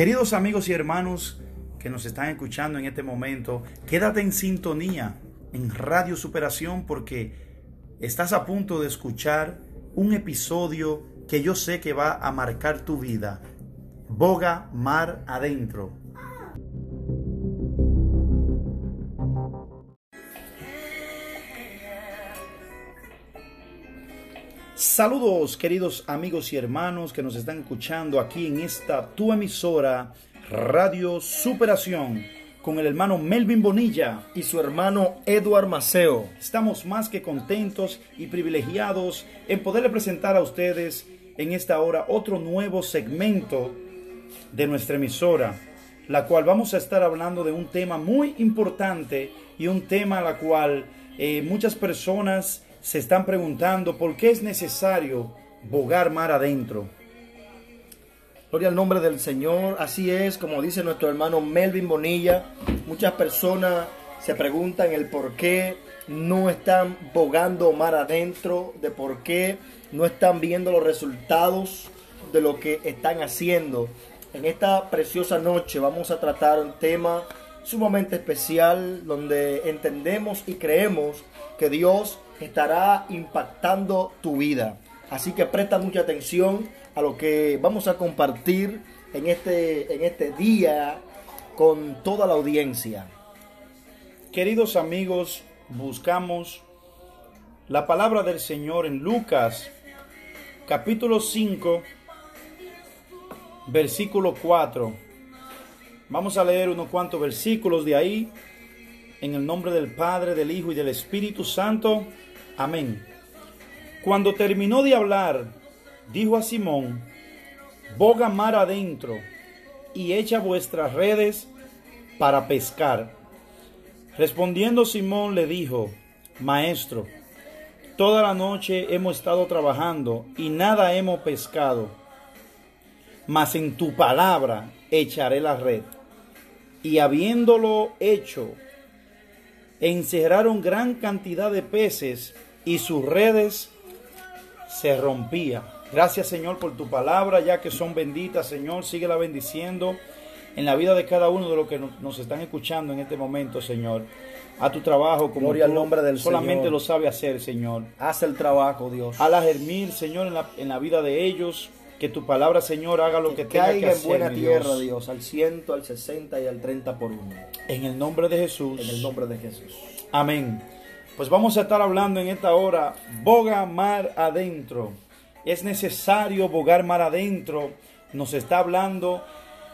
Queridos amigos y hermanos que nos están escuchando en este momento, quédate en sintonía en Radio Superación porque estás a punto de escuchar un episodio que yo sé que va a marcar tu vida. Boga mar adentro. Saludos queridos amigos y hermanos que nos están escuchando aquí en esta tu emisora Radio Superación con el hermano Melvin Bonilla y su hermano Eduard Maceo. Estamos más que contentos y privilegiados en poderle presentar a ustedes en esta hora otro nuevo segmento de nuestra emisora, la cual vamos a estar hablando de un tema muy importante y un tema a la cual eh, muchas personas se están preguntando por qué es necesario bogar mar adentro. Gloria al nombre del Señor. Así es, como dice nuestro hermano Melvin Bonilla. Muchas personas se preguntan el por qué no están bogando mar adentro, de por qué no están viendo los resultados de lo que están haciendo. En esta preciosa noche vamos a tratar un tema sumamente especial donde entendemos y creemos que Dios estará impactando tu vida. Así que presta mucha atención a lo que vamos a compartir en este, en este día con toda la audiencia. Queridos amigos, buscamos la palabra del Señor en Lucas capítulo 5, versículo 4. Vamos a leer unos cuantos versículos de ahí, en el nombre del Padre, del Hijo y del Espíritu Santo. Amén. Cuando terminó de hablar, dijo a Simón, boga mar adentro y echa vuestras redes para pescar. Respondiendo Simón le dijo, Maestro, toda la noche hemos estado trabajando y nada hemos pescado, mas en tu palabra echaré la red. Y habiéndolo hecho, encerraron gran cantidad de peces y sus redes se rompían. Gracias Señor por tu palabra, ya que son benditas, Señor, síguela bendiciendo en la vida de cada uno de los que nos están escuchando en este momento, Señor. A tu trabajo, como Gloria al nombre del solamente lo sabe hacer, Señor. Haz el trabajo, Dios. A la germir, Señor, en la, en la vida de ellos. Que tu palabra, Señor, haga lo que, que tenga caiga que hacer. en buena tierra, Dios. Al ciento, al 60 y al 30 por uno. En el nombre de Jesús. En el nombre de Jesús. Amén. Pues vamos a estar hablando en esta hora, boga mar adentro. Es necesario bogar mar adentro. Nos está hablando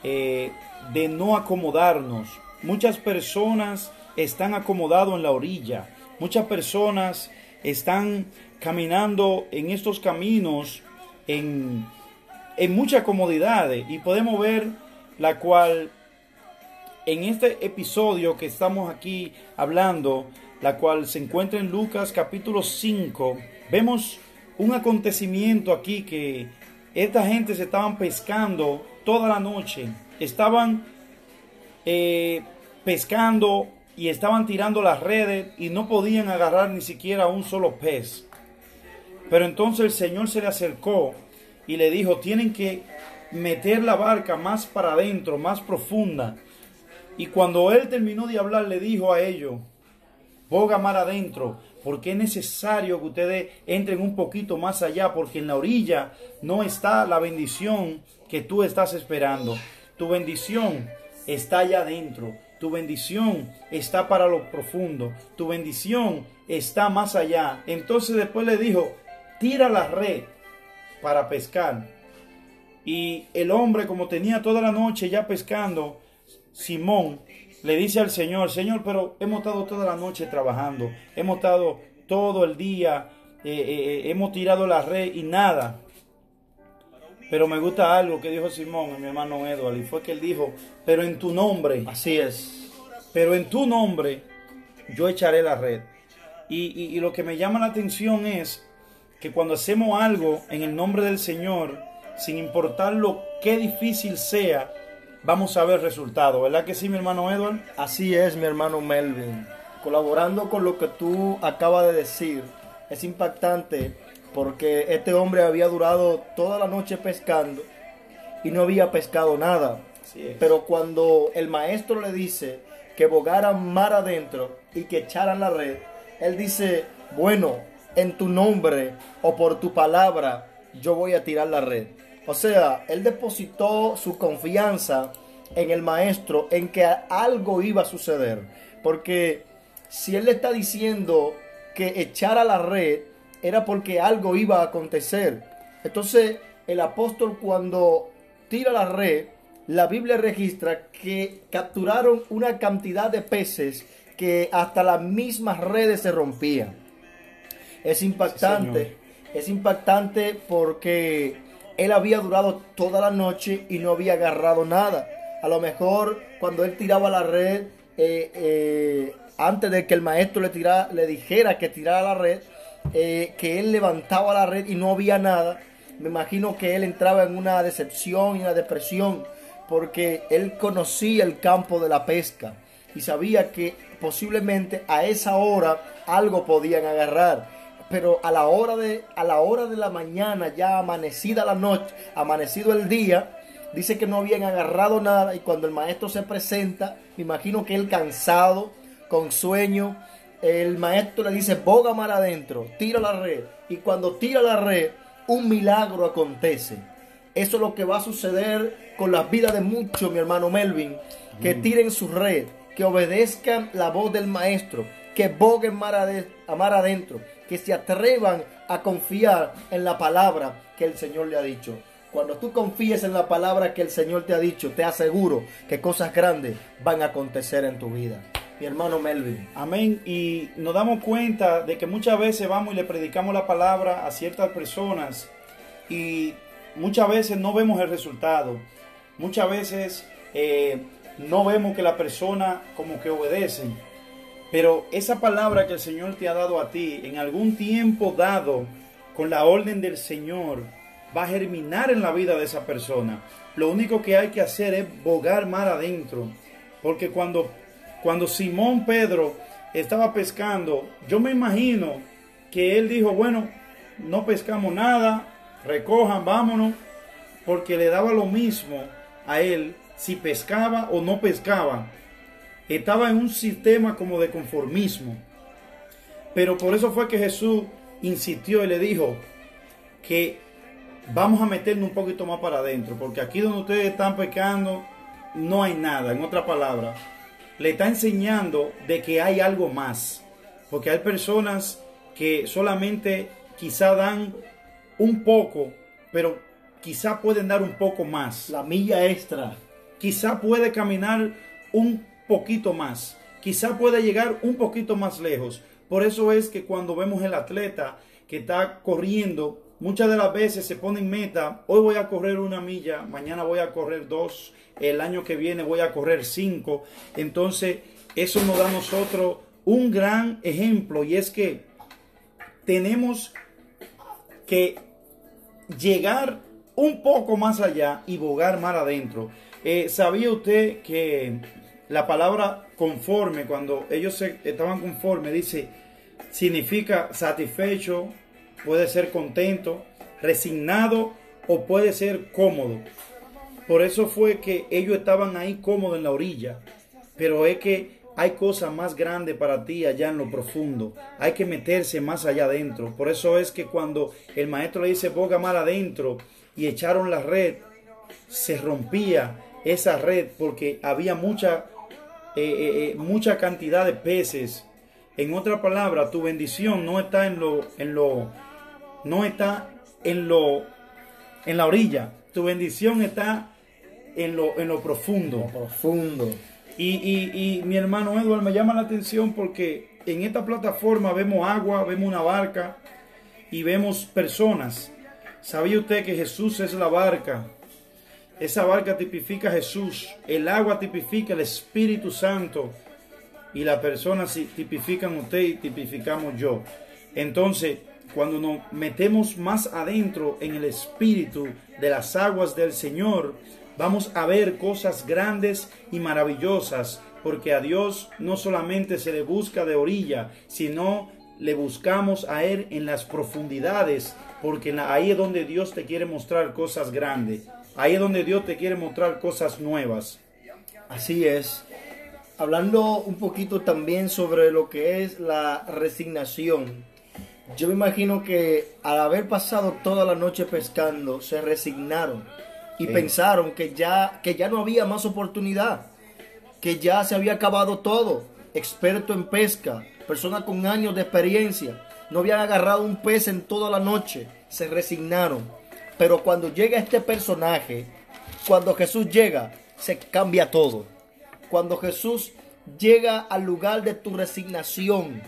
eh, de no acomodarnos. Muchas personas están acomodados en la orilla. Muchas personas están caminando en estos caminos en, en mucha comodidad. Y podemos ver la cual en este episodio que estamos aquí hablando, la cual se encuentra en Lucas capítulo 5, vemos un acontecimiento aquí que esta gente se estaban pescando toda la noche, estaban eh, pescando y estaban tirando las redes y no podían agarrar ni siquiera un solo pez. Pero entonces el Señor se le acercó y le dijo, tienen que meter la barca más para adentro, más profunda. Y cuando él terminó de hablar, le dijo a ellos, boga mar adentro, porque es necesario que ustedes entren un poquito más allá, porque en la orilla no está la bendición que tú estás esperando. Tu bendición está allá adentro. Tu bendición está para lo profundo. Tu bendición está más allá. Entonces después le dijo, tira la red para pescar. Y el hombre, como tenía toda la noche ya pescando, Simón le dice al Señor, Señor, pero hemos estado toda la noche trabajando, hemos estado todo el día, eh, eh, hemos tirado la red y nada. Pero me gusta algo que dijo Simón, mi hermano Edward, y fue que él dijo, pero en tu nombre, Así es. pero en tu nombre yo echaré la red. Y, y- y lo que me llama la atención es que cuando hacemos algo en el nombre del Señor, sin importar lo que difícil sea, vamos a ver resultados. ¿Verdad que sí, mi hermano Edward? Así es, mi hermano Melvin. Colaborando con lo que tú acabas de decir, es impactante porque este hombre había durado toda la noche pescando y no había pescado nada. Pero cuando el maestro le dice que bogaran mar adentro y que echaran la red, él dice, bueno, en tu nombre o por tu palabra yo voy a tirar la red. O sea, él depositó su confianza en el maestro, en que algo iba a suceder. Porque si él le está diciendo que echara la red, era porque algo iba a acontecer. Entonces, el apóstol cuando tira la red, la Biblia registra que capturaron una cantidad de peces que hasta las mismas redes se rompían. Es impactante, es impactante porque él había durado toda la noche y no había agarrado nada. A lo mejor cuando él tiraba la red, eh, eh, antes de que el maestro le, tirara, le dijera que tirara la red, eh, que él levantaba la red y no había nada. Me imagino que él entraba en una decepción y una depresión porque él conocía el campo de la pesca y sabía que posiblemente a esa hora algo podían agarrar pero a la hora de a la hora de la mañana ya amanecida la noche amanecido el día dice que no habían agarrado nada y cuando el maestro se presenta me imagino que él cansado con sueño el maestro le dice boga mar adentro tira la red y cuando tira la red un milagro acontece. Eso es lo que va a suceder con las vidas de muchos mi hermano Melvin que tiren su red que obedezcan la voz del maestro que boguen mar adentro que se atrevan a confiar en la palabra que el Señor le ha dicho. Cuando tú confíes en la palabra que el Señor te ha dicho, te aseguro que cosas grandes van a acontecer en tu vida. Mi hermano Melvin. Amén. Y nos damos cuenta de que muchas veces vamos y le predicamos la palabra a ciertas personas y muchas veces no vemos el resultado. Muchas veces eh, no vemos que la persona como que obedecen. Pero esa palabra que el Señor te ha dado a ti, en algún tiempo dado, con la orden del Señor, va a germinar en la vida de esa persona. Lo único que hay que hacer es bogar mar adentro. Porque cuando, cuando Simón Pedro estaba pescando, yo me imagino que él dijo, bueno, no pescamos nada, recojan, vámonos, porque le daba lo mismo a él si pescaba o no pescaba estaba en un sistema como de conformismo. Pero por eso fue que Jesús insistió y le dijo que vamos a meternos un poquito más para adentro, porque aquí donde ustedes están pecando no hay nada, en otra palabra. Le está enseñando de que hay algo más, porque hay personas que solamente quizá dan un poco, pero quizá pueden dar un poco más. La milla extra. Quizá puede caminar un poquito más. Quizá pueda llegar un poquito más lejos. Por eso es que cuando vemos el atleta que está corriendo, muchas de las veces se pone en meta, hoy voy a correr una milla, mañana voy a correr dos, el año que viene voy a correr cinco. Entonces, eso nos da a nosotros un gran ejemplo y es que tenemos que llegar un poco más allá y bogar más adentro. Eh, ¿Sabía usted que la palabra conforme, cuando ellos estaban conformes, dice, significa satisfecho, puede ser contento, resignado o puede ser cómodo. Por eso fue que ellos estaban ahí cómodos en la orilla. Pero es que hay cosas más grandes para ti allá en lo profundo. Hay que meterse más allá adentro. Por eso es que cuando el maestro le dice boga mal adentro y echaron la red, se rompía esa red porque había mucha eh, eh, eh, mucha cantidad de peces. En otra palabra, tu bendición no está en lo, en lo, no está en lo, en la orilla. Tu bendición está en lo, en lo profundo. profundo. Y, y, y mi hermano Edward me llama la atención porque en esta plataforma vemos agua, vemos una barca y vemos personas. ¿Sabía usted que Jesús es la barca? Esa barca tipifica a Jesús, el agua tipifica el Espíritu Santo y la persona tipifican usted y tipificamos yo. Entonces, cuando nos metemos más adentro en el Espíritu de las aguas del Señor, vamos a ver cosas grandes y maravillosas, porque a Dios no solamente se le busca de orilla, sino le buscamos a Él en las profundidades, porque ahí es donde Dios te quiere mostrar cosas grandes. Ahí es donde Dios te quiere mostrar cosas nuevas. Así es. Hablando un poquito también sobre lo que es la resignación. Yo me imagino que al haber pasado toda la noche pescando, se resignaron y Sí. pensaron que ya, que ya no había más oportunidad, que ya se había acabado todo. Experto en pesca, persona con años de experiencia, no habían agarrado un pez en toda la noche, se resignaron. Pero cuando llega este personaje, cuando Jesús llega, se cambia todo. Cuando Jesús llega al lugar de tu resignación,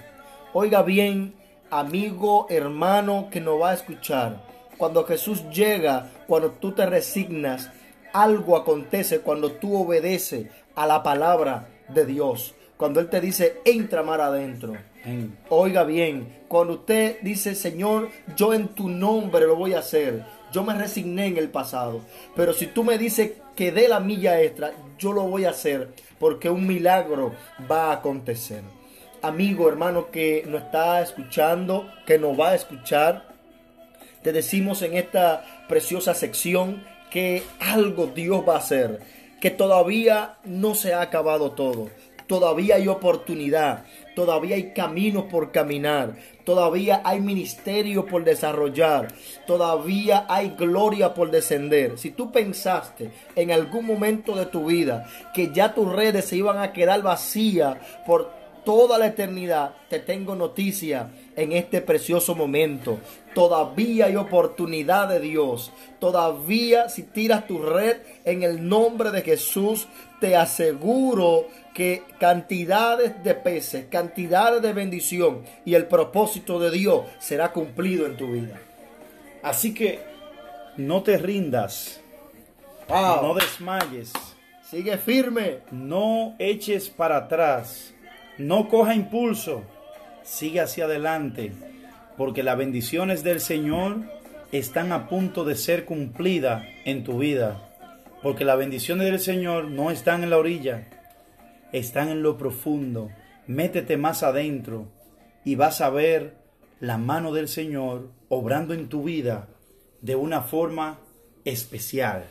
oiga bien, amigo, hermano que nos va a escuchar. Cuando Jesús llega, cuando tú te resignas, algo acontece cuando tú obedeces a la palabra de Dios. Cuando Él te dice, entra mar adentro. Oiga bien, cuando usted dice, Señor, yo en tu nombre lo voy a hacer. Yo me resigné en el pasado. Pero si tú me dices que dé la milla extra, yo lo voy a hacer porque un milagro va a acontecer. Amigo, hermano que nos está escuchando, que nos va a escuchar, te decimos en esta preciosa sección que algo Dios va a hacer, que todavía no se ha acabado todo. Todavía hay oportunidad, todavía hay caminos por caminar, todavía hay ministerio por desarrollar, todavía hay gloria por descender. Si tú pensaste en algún momento de tu vida que ya tus redes se iban a quedar vacías por toda la eternidad, te tengo noticia en este precioso momento. Todavía hay oportunidad de Dios. Todavía si tiras tu red en el nombre de Jesús, te aseguro que cantidades de peces, cantidades de bendición y el propósito de Dios será cumplido en tu vida. Así que no te rindas, Wow. no desmayes, Sigue firme. no eches para atrás, no coja impulso, sigue hacia adelante, porque las bendiciones del Señor están a punto de ser cumplidas en tu vida, porque las bendiciones del Señor no están en la orilla, están en lo profundo. Métete más adentro y vas a ver la mano del Señor obrando en tu vida de una forma especial.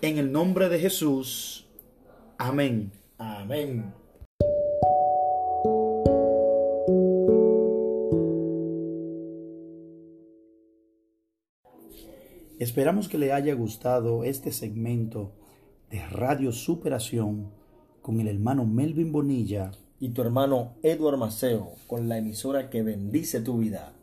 En el nombre de Jesús. Amén. Amén. Esperamos que le haya gustado este segmento de Radio Superación con el hermano Melvin Bonilla. Y tu hermano Edward Maceo con la emisora que bendice tu vida.